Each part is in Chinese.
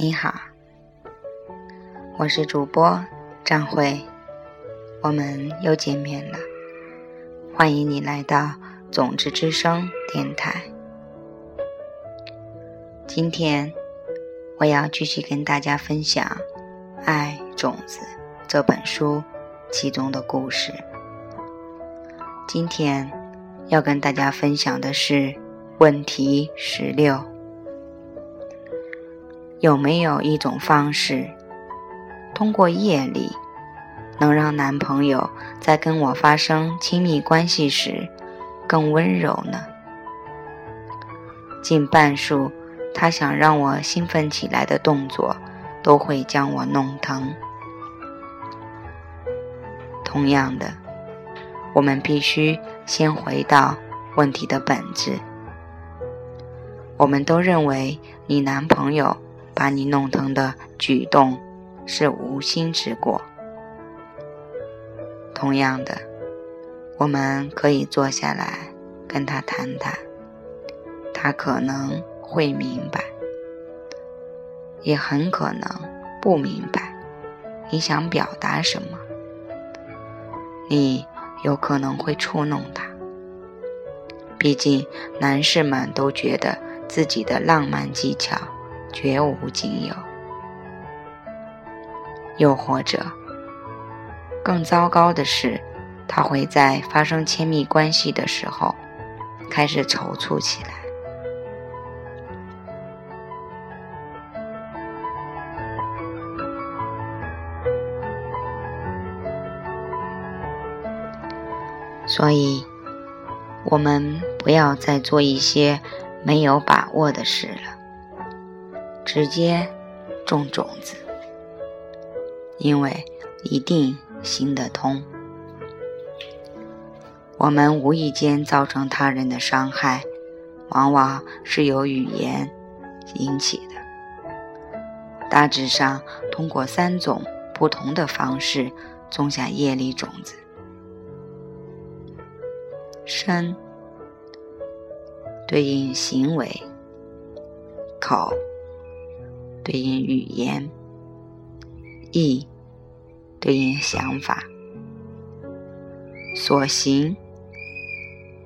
你好，我是主播张慧，我们又见面了。欢迎你来到种子之声电台。今天我要继续跟大家分享《爱种子》这本书其中的故事。今天要跟大家分享的是问题十六。有没有一种方式，通过夜里，能让男朋友在跟我发生亲密关系时更温柔呢？近半数他想让我兴奋起来的动作，都会将我弄疼。同样的，我们必须先回到问题的本质。我们都认为你男朋友。把你弄疼的举动是无心之过。同样的，我们可以坐下来跟他谈谈，他可能会明白，也很可能不明白你想表达什么。你有可能会触弄他，毕竟男士们都觉得自己的浪漫技巧。绝无仅有，又或者更糟糕的是，他会在发生亲密关系的时候开始踌躇起来。所以，我们不要再做一些没有把握的事了。直接种种子，因为一定行得通。我们无意间造成他人的伤害，往往是由语言引起的。大致上，通过三种不同的方式种下业力种子：身对应行为，口。对应语言，意对应想法，所行、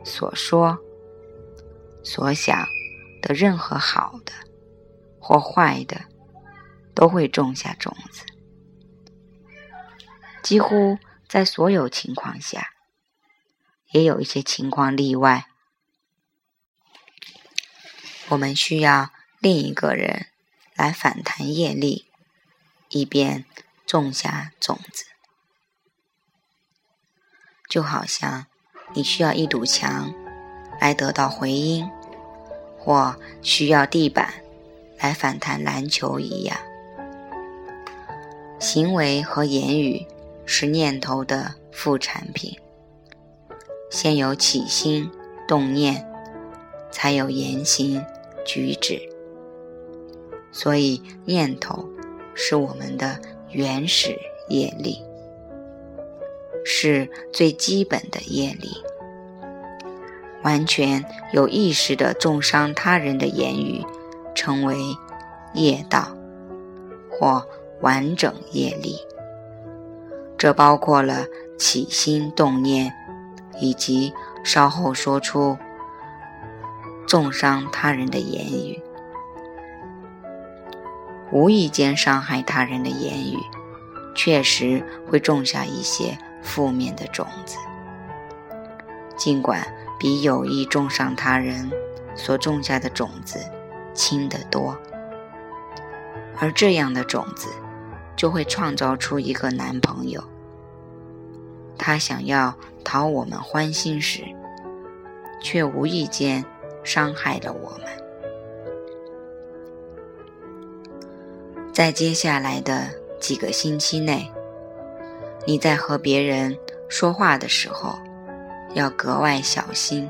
所说、所想的任何好的或坏的，都会种下种子。几乎在所有情况下，也有一些情况例外，我们需要另一个人。来反弹业力，以便种下种子，就好像你需要一堵墙来得到回音，或需要地板来反弹篮球一样。行为和言语是念头的副产品，先有起心动念，才有言行举止。所以，念头是我们的原始业力，是最基本的业力。完全有意识的重伤他人的言语，称为业道或完整业力。这包括了起心动念，以及稍后说出重伤他人的言语。无意间伤害他人的言语，确实会种下一些负面的种子，尽管比有意种上他人所种下的种子轻得多。而这样的种子，就会创造出一个男朋友，他想要讨我们欢心时，却无意间伤害了我们。在接下来的几个星期内，你在和别人说话的时候要格外小心，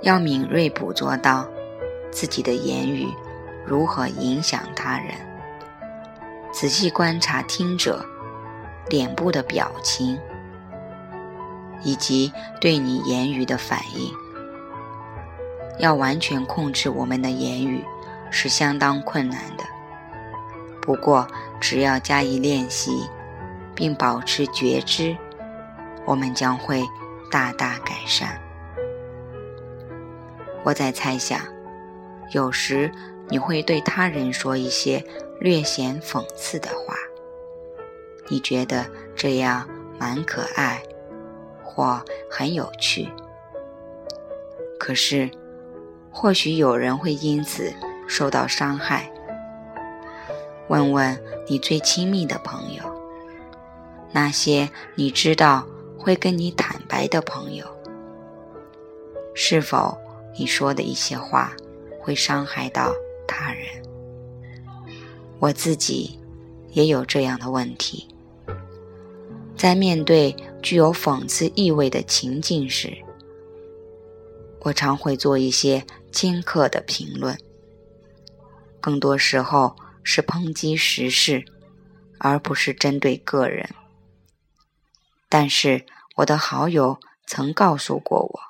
要敏锐捕捉到自己的言语如何影响他人，仔细观察听者脸部的表情。以及对你言语的反应。要完全控制我们的言语是相当困难的，不过只要加以练习，并保持觉知，我们将会大大改善。我在猜想，有时你会对他人说一些略显讽刺的话，你觉得这样蛮可爱，或很有趣。可是。或许有人会因此受到伤害。问问你最亲密的朋友，那些你知道会跟你坦白的朋友，是否你说的一些话会伤害到他人？我自己也有这样的问题。在面对具有讽刺意味的情境时，我常会做一些。尖刻的评论，更多时候是抨击时事，而不是针对个人。但是我的好友曾告诉过我，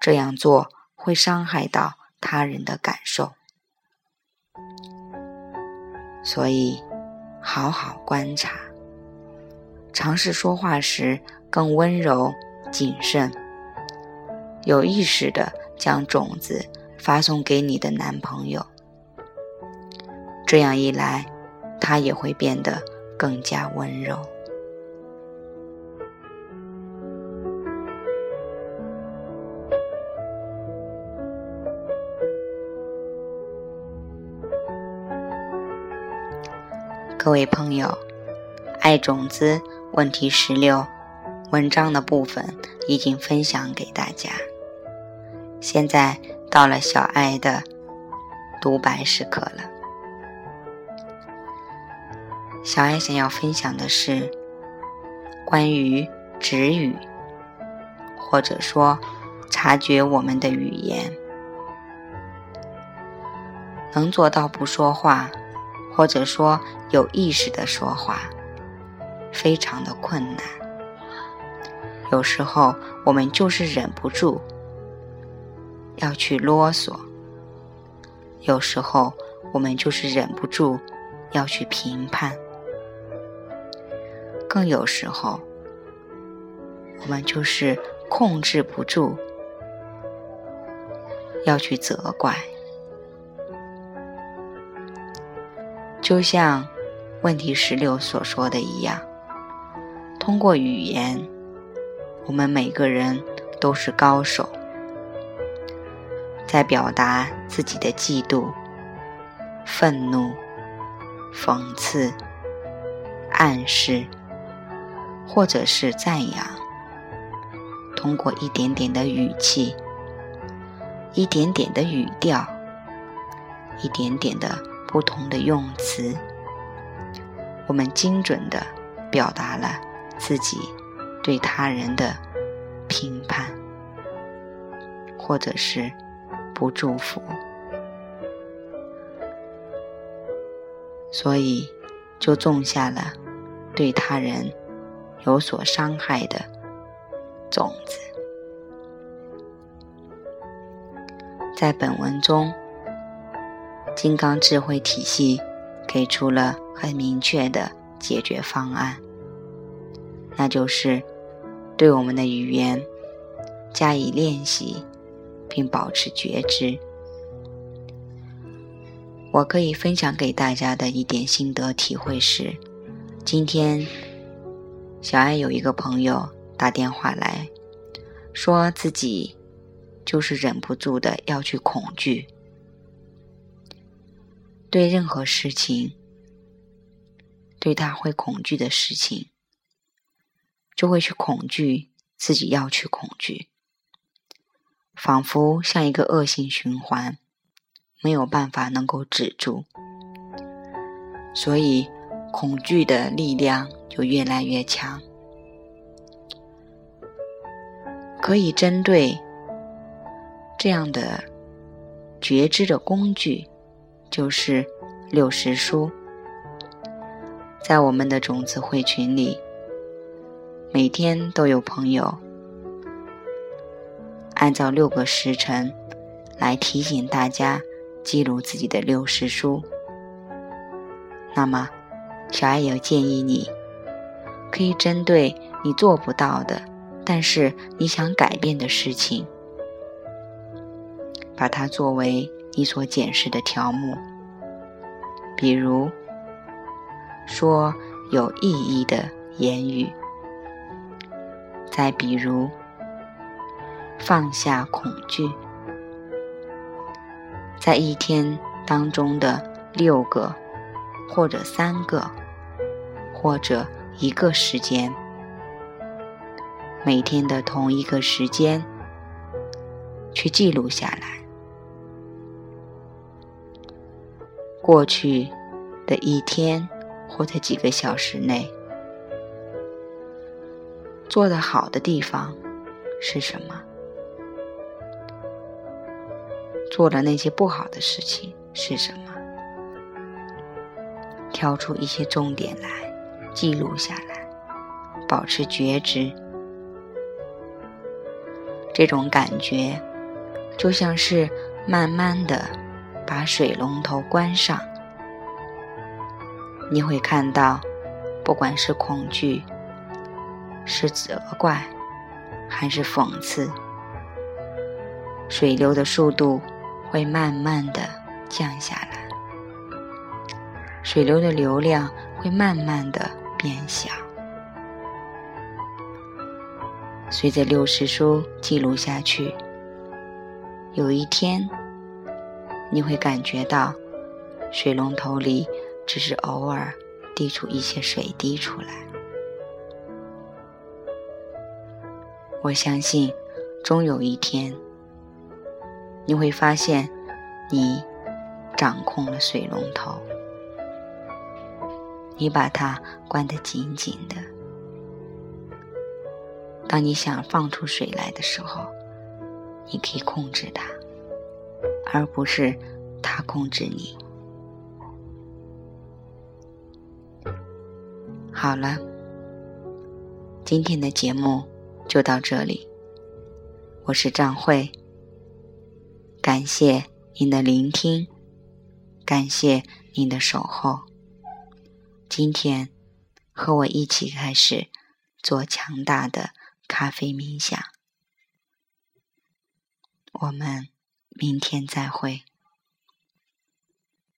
这样做会伤害到他人的感受。所以，好好观察，尝试说话时更温柔、谨慎，有意识的。将种子发送给你的男朋友，这样一来，他也会变得更加温柔。各位朋友，爱种子问题十六文章的部分已经分享给大家。现在到了小爱的独白时刻了。小爱想要分享的是关于止语，或者说察觉我们的语言，能做到不说话，或者说有意识的说话，非常的困难。有时候我们就是忍不住。要去啰嗦，有时候我们就是忍不住要去评判，更有时候我们就是控制不住要去责怪。就像问题十六所说的一样，通过语言，我们每个人都是高手。在表达自己的嫉妒、愤怒、讽刺、暗示，或者是赞扬，通过一点点的语气、一点点的语调、一点点的不同的用词，我们精准的表达了自己对他人的评判，或者是。不祝福，所以就种下了对他人有所伤害的种子。在本文中，金刚智慧体系给出了很明确的解决方案，那就是对我们的语言加以练习。并保持觉知。我可以分享给大家的一点心得体会是：今天小爱有一个朋友打电话来说，自己就是忍不住的要去恐惧，对任何事情，对他会恐惧的事情，就会去恐惧自己要去恐惧。仿佛像一个恶性循环，没有办法能够止住，所以恐惧的力量就越来越强。可以针对这样的觉知的工具，就是六十书，在我们的种子会群里，每天都有朋友按照六个时辰来提醒大家记录自己的六时书。那么，小爱有建议你，可以针对你做不到的，但是你想改变的事情，把它作为你所检视的条目。比如，说有意义的言语；再比如，放下恐惧。在一天当中的六个，或者三个，或者一个时间，每天的同一个时间，去记录下来。过去的一天或者几个小时内，做的好的地方是什么？做了那些不好的事情是什么？挑出一些重点来记录下来，保持觉知。这种感觉就像是慢慢的。把水龙头关上，你会看到，不管是恐惧、是责怪，还是讽刺，水流的速度会慢慢的降下来，水流的流量会慢慢的变小。随着六十书记录下去，有一天。你会感觉到，水龙头里只是偶尔滴出一些水滴出来。我相信，终有一天，你会发现，你掌控了水龙头，你把它关得紧紧的。当你想放出水来的时候，你可以控制它。而不是它控制你。好了，今天的节目就到这里。我是张慧，感谢您的聆听，感谢您的守候。今天和我一起开始做强大的咖啡冥想。我们。明天再会。